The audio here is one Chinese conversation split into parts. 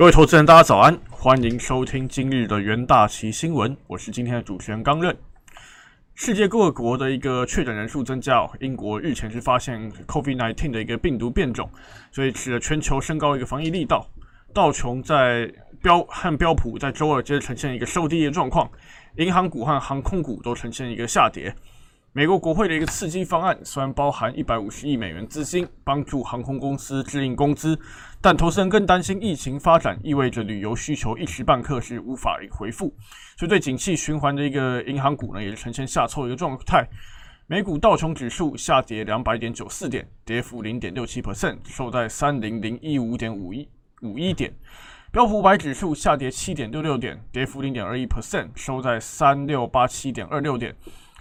各位投资人，大家早安，欢迎收听今日的元大旗新闻，我是今天的主持人刚任。世界各国的一个确诊人数增加，英国日前是发现 COVID-19 的一个病毒变种，所以使得全球升高一个防疫力道。道琼在标和标普在周二接着呈现一个收低的状况，银行股和航空股都呈现一个下跌。美国国会的一个刺激方案虽然包含一百五十亿美元资金帮助航空公司支应工资，但投资人更担心疫情发展意味着旅游需求一时半刻是无法回复，所以对景气循环的一个银行股呢也是呈现下挫一个状态。美股道琼指数下跌两百点九四点，跌幅零点六七 percent，收在三零零一五点五一五一点。标普五百指数下跌七点六六点，跌幅零点二一 percent，收在三六八七点二六点。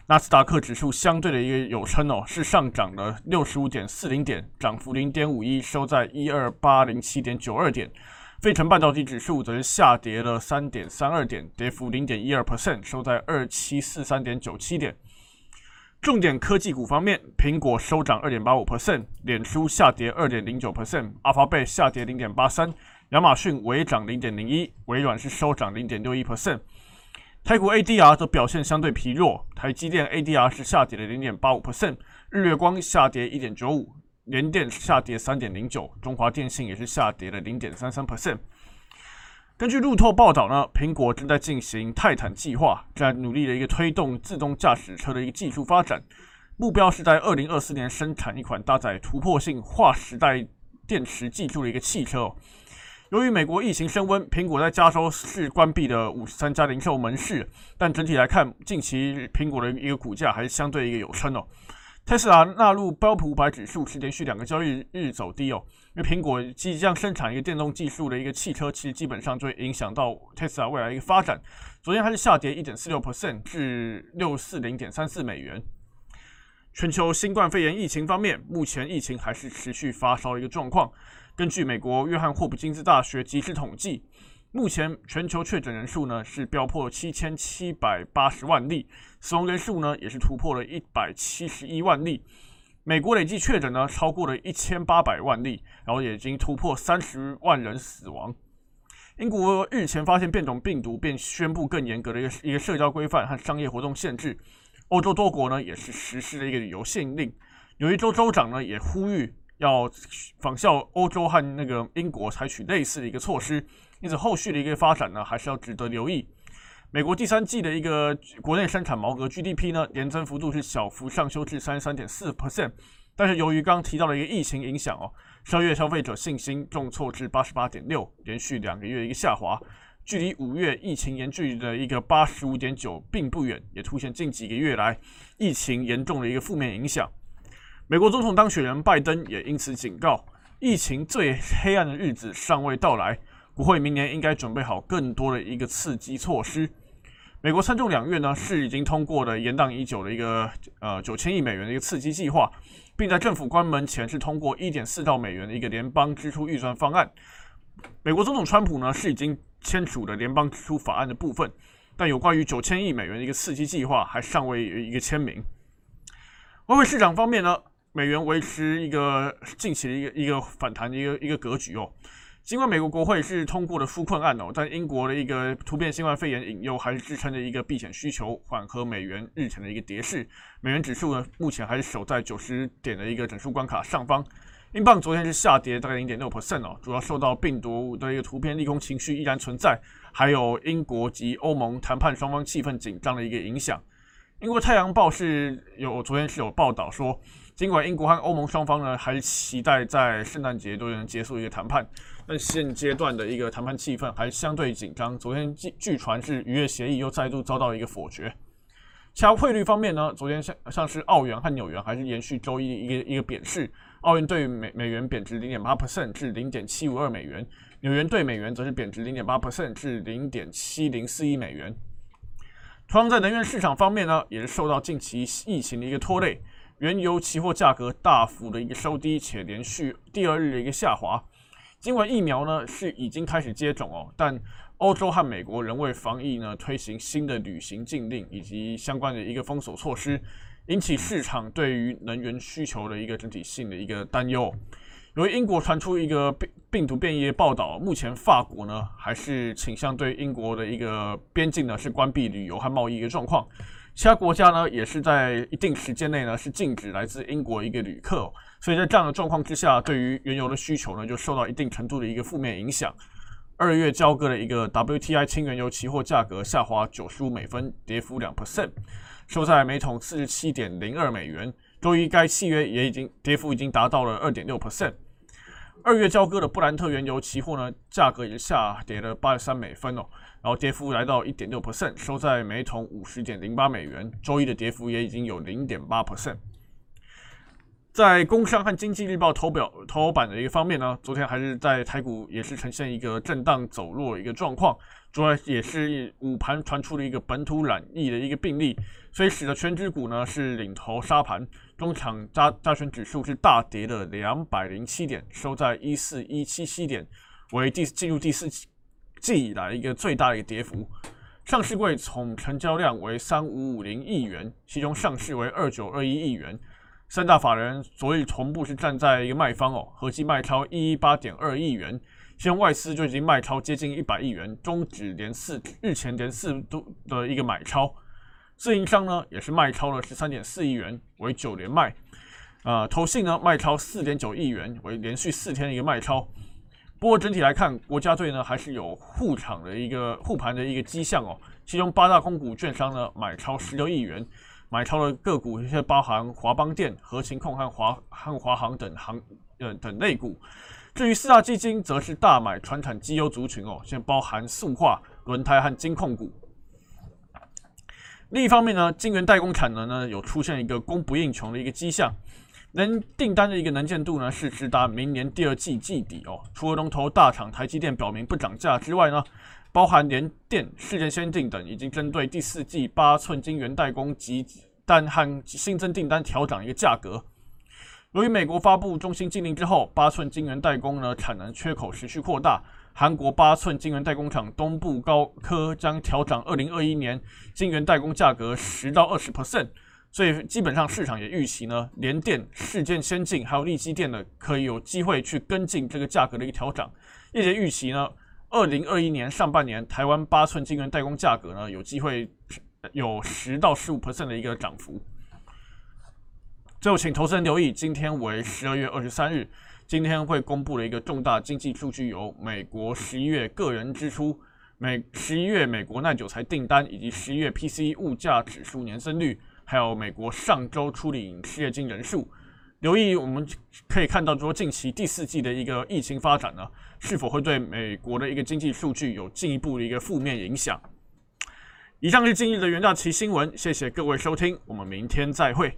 纳斯达克指数相对的一个有称哦，是上涨了六十五点四零点，涨幅零点五一，收在一二八零七点九二点。费城半导体指数则是下跌了三点三二点，跌幅零点一二 percent，收在二七四三点九七点。重点科技股方面，苹果收涨二点八五 percent，脸书下跌二点零九 percent，阿法贝下跌零点八三，亚马逊微涨零点零一，微软是收涨零点六一 percent。台股 ADR 则表现相对疲弱，台积电 ADR 是下跌了零点八五 percent，日月光下跌一点九五，联电下跌三点零九，中华电信也是下跌了零点三三 percent。根据路透报道呢，苹果正在进行泰坦计划，在努力的一个推动自动驾驶车的一个技术发展，目标是在二零二四年生产一款搭载突破性划时代电池技术的一个汽车。由于美国疫情升温，苹果在加州市关闭了五十三家零售门市，但整体来看，近期苹果的一个股价还是相对一个有撑哦。特斯拉纳入标普五百指数是连续两个交易日走低哦，因为苹果即将生产一个电动技术的一个汽车，其实基本上就会影响到特斯拉未来一个发展。昨天还是下跌一点四六 percent 至六四零点三四美元。全球新冠肺炎疫情方面，目前疫情还是持续发烧的一个状况。根据美国约翰霍普金斯大学即时统计，目前全球确诊人数呢是飙破七千七百八十万例，死亡人数呢也是突破了一百七十一万例。美国累计确诊呢超过了一千八百万例，然后也已经突破三十万人死亡。英国日前发现变种病毒，便宣布更严格的一个一个社交规范和商业活动限制。欧洲多国呢也是实施了一个旅游限令，有一州州长呢也呼吁。要仿效欧洲和那个英国采取类似的一个措施，因此后续的一个发展呢，还是要值得留意。美国第三季的一个国内生产毛额 GDP 呢，年增幅度是小幅上修至三十三点四 percent，但是由于刚刚提到的一个疫情影响哦，十二月消费者信心重挫至八十八点六，连续两个月一个下滑，距离五月疫情严峻的一个八十五点九并不远，也凸显近几个月来疫情严重的一个负面影响。美国总统当选人拜登也因此警告，疫情最黑暗的日子尚未到来，国会明年应该准备好更多的一个刺激措施。美国参众两院呢是已经通过了延宕已久的一个呃九千亿美元的一个刺激计划，并在政府关门前是通过一点四兆美元的一个联邦支出预算方案。美国总统川普呢是已经签署了联邦支出法案的部分，但有关于九千亿美元的一个刺激计划还尚未有一个签名。外汇市场方面呢？美元维持一个近期的一个一个反弹的一个一个格局哦。尽管美国国会是通过了纾困案哦，但英国的一个突变新冠肺炎引诱还是支撑着一个避险需求，缓和美元日前的一个跌势。美元指数呢，目前还是守在九十点的一个整数关卡上方。英镑昨天是下跌大概零点六 percent 哦，主要受到病毒的一个图片利空情绪依然存在，还有英国及欧盟谈判双方气氛紧张的一个影响。英国太阳报是有昨天是有报道说。尽管英国和欧盟双方呢还期待在圣诞节都能结束一个谈判，但现阶段的一个谈判气氛还是相对紧张。昨天据据传是渔业协议又再度遭到一个否决。其他汇率方面呢，昨天像像是澳元和纽元还是延续周一一个一个贬势，澳元对美美元贬值零点八 percent 至零点七五二美元，纽元对美元则是贬值零点八 percent 至零点七零四一美元。同样在能源市场方面呢，也是受到近期疫情的一个拖累。原油期货价格大幅的一个收低，且连续第二日的一个下滑。尽管疫苗呢是已经开始接种哦，但欧洲和美国仍为防疫呢推行新的旅行禁令以及相关的一个封锁措施，引起市场对于能源需求的一个整体性的一个担忧。由于英国传出一个病病毒变异的报道，目前法国呢还是倾向对英国的一个边境呢是关闭旅游和贸易一个状况。其他国家呢也是在一定时间内呢是禁止来自英国一个旅客，所以在这样的状况之下，对于原油的需求呢就受到一定程度的一个负面影响。二月交割的一个 WTI 轻原油期货价格下滑九十五美分，跌幅两 percent，收在每桶四十七点零二美元。周一该契约也已经跌幅已经达到了二点六 percent。二月交割的布兰特原油期货呢，价格也下跌了八十三美分哦，然后跌幅来到一点六 percent，收在每桶五十点零八美元。周一的跌幅也已经有零点八 percent。在工商和经济日报头表头版的一个方面呢，昨天还是在台股也是呈现一个震荡走弱一个状况，主要也是午盘传出了一个本土染疫的一个病例，所以使得全指股呢是领头杀盘，中场加加权指数是大跌了两百零七点，收在一四一七七点，为第进入第四季以来一个最大的一个跌幅。上市柜总成交量为三五五零亿元，其中上市为二九二一亿元。三大法人昨日同步是站在一个卖方哦，合计卖超一一八点二亿元，其中外资就已经卖超接近一百亿元，中止连四日前连四度的一个买超，自营商呢也是卖超了十三点四亿元，为九连卖，呃，投信呢卖超四点九亿元，为连续四天的一个卖超，不过整体来看，国家队呢还是有护场的一个护盘的一个迹象哦，其中八大公股券商呢买超十六亿元。买超的个股，一些包含华邦电、和勤控和华和华航等行呃等类股。至于四大基金，则是大买传产绩优族群哦，现包含塑化、轮胎和金控股。另一方面呢，晶圆代工产能呢有出现一个供不应求的一个迹象，能订单的一个能见度呢是直达明年第二季季底哦。除了龙头大厂台积电表明不涨价之外呢。包含联电、世界先进等，已经针对第四季八寸晶圆代工及单和新增订单调整一个价格。由于美国发布中心禁令之后，八寸晶圆代工呢产能缺口持续扩大，韩国八寸晶圆代工厂东部高科将调整二零二一年晶圆代工价格十到二十 percent，所以基本上市场也预期呢，联电、世界先进还有力基电呢可以有机会去跟进这个价格的一个调整，业界预期呢。二零二一年上半年，台湾八寸晶圆代工价格呢，有机会有十到十五 percent 的一个涨幅。最后，请投资人留意，今天为十二月二十三日，今天会公布的一个重大经济数据有美国十一月个人支出、美十一月美国耐久材订单以及十一月 P C 物价指数年增率，还有美国上周处理失业金人数。留意，我们可以看到说，近期第四季的一个疫情发展呢，是否会对美国的一个经济数据有进一步的一个负面影响？以上是今日的袁大旗新闻，谢谢各位收听，我们明天再会。